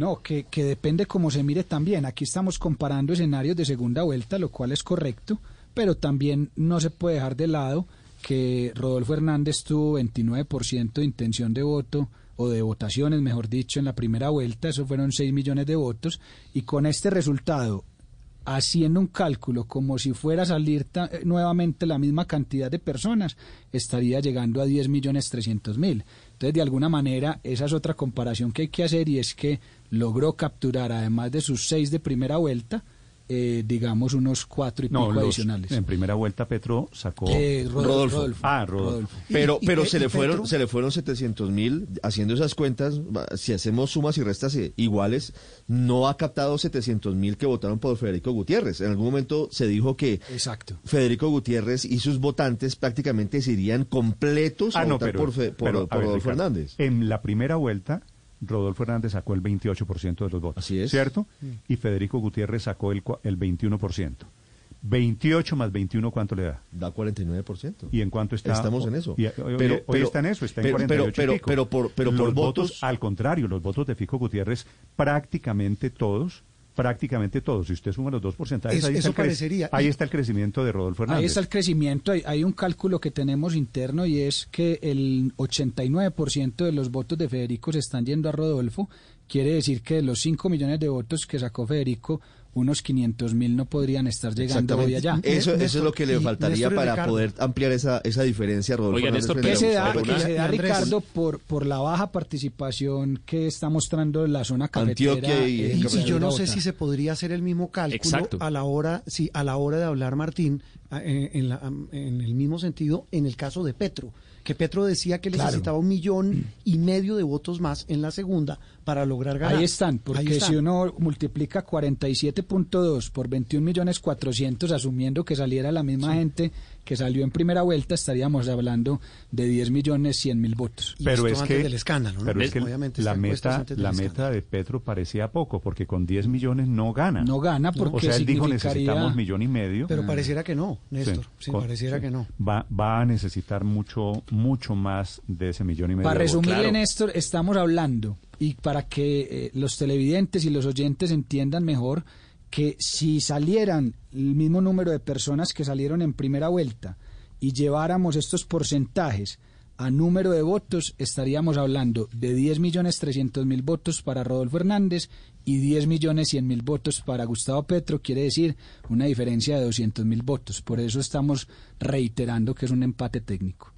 No, que, que depende cómo se mire también. Aquí estamos comparando escenarios de segunda vuelta, lo cual es correcto, pero también no se puede dejar de lado que Rodolfo Hernández tuvo 29% de intención de voto o de votaciones, mejor dicho, en la primera vuelta, eso fueron 6 millones de votos, y con este resultado, haciendo un cálculo como si fuera a salir eh, nuevamente la misma cantidad de personas, estaría llegando a 10 millones 300 mil. Entonces, de alguna manera, esa es otra comparación que hay que hacer y es que logró capturar, además de sus 6 de primera vuelta, eh, digamos unos 4 y No, pico los- adicionales. en primera vuelta Petro sacó... Eh, Rodolfo. Rodolfo. Rodolfo. Ah, Rodolfo. Pero, Y- pero Pe- se y le fueron, Petro. se le fueron 700 mil, haciendo esas cuentas, si hacemos sumas y restas eh, iguales, no ha captado 700 mil que votaron por Federico Gutiérrez. En algún momento se dijo que Exacto. Federico Gutiérrez y sus votantes prácticamente se irían completos a Ah, no, votar pero, por, Fe- por- pero, a por ver, Rodolfo Ricardo, Hernández. En la primera vuelta, Rodolfo Hernández sacó el 28% de los votos. Así es. ¿Cierto? Y Federico Gutiérrez sacó el, cua- el 21%. 28 más 21, ¿cuánto le da? Da 49%. ¿Y en cuánto está? Estamos en eso. Y, hoy, hoy- Pero- hoy pero- está en eso, está pero- en pero- 48 y pero- pico. pero por- pero por los votos- Al contrario, los votos de Fico Gutiérrez, prácticamente todos, prácticamente todos. Si usted suma los dos porcentajes, Eso- ahí, está eso parecería. ahí está el crecimiento de Rodolfo Hernández. Ahí está el crecimiento. Hay, hay un cálculo que tenemos interno y es que el 89% de los votos de Federico se están yendo a Rodolfo. Quiere decir que de los 5 millones de votos que sacó Federico, unos 500 mil no podrían estar llegando hoy allá. Eso, eso es lo que le faltaría Néstor para Ricardo. poder ampliar esa, esa diferencia, Rodolfo. Oiga, Hernández, Néstor, frente ¿Qué a se da, que se da Ricardo, por, por la baja participación que está mostrando la zona cafetera? Antioquia y- eh, y yo no sé si se podría hacer el mismo cálculo Exacto. a la hora, si a la hora de hablar Martín, en, en la- en el mismo sentido en el caso de Petro, que Petro decía que Claro. necesitaba un millón y medio de votos más en la segunda para lograr ganar. Ahí están, Ahí porque están. si uno multiplica 47.2 por 21 millones 400, asumiendo que saliera la misma gente que salió en primera vuelta, estaríamos hablando de 10 millones 100 mil votos. Pero esto es antes que del escándalo, ¿no? pero es que Obviamente la meta la escándalo. meta de Petro parecía poco porque con 10 millones no gana No gana porque o sea él dijo necesitamos millón y medio Pero pareciera que no, Néstor. Sí, con- pareciera sí. que no. va va a necesitar mucho mucho más de ese millón y medio Para resumirle, claro. Néstor, estamos hablando, y para que eh, los televidentes y los oyentes entiendan mejor, que si salieran el mismo número de personas que salieron en primera vuelta y lleváramos estos porcentajes a número de votos, estaríamos hablando de 10 millones 300 mil votos para Rodolfo Hernández y 10 millones 100 mil votos para Gustavo Petro, quiere decir una diferencia de 200 mil votos. Por eso estamos reiterando que es un empate técnico.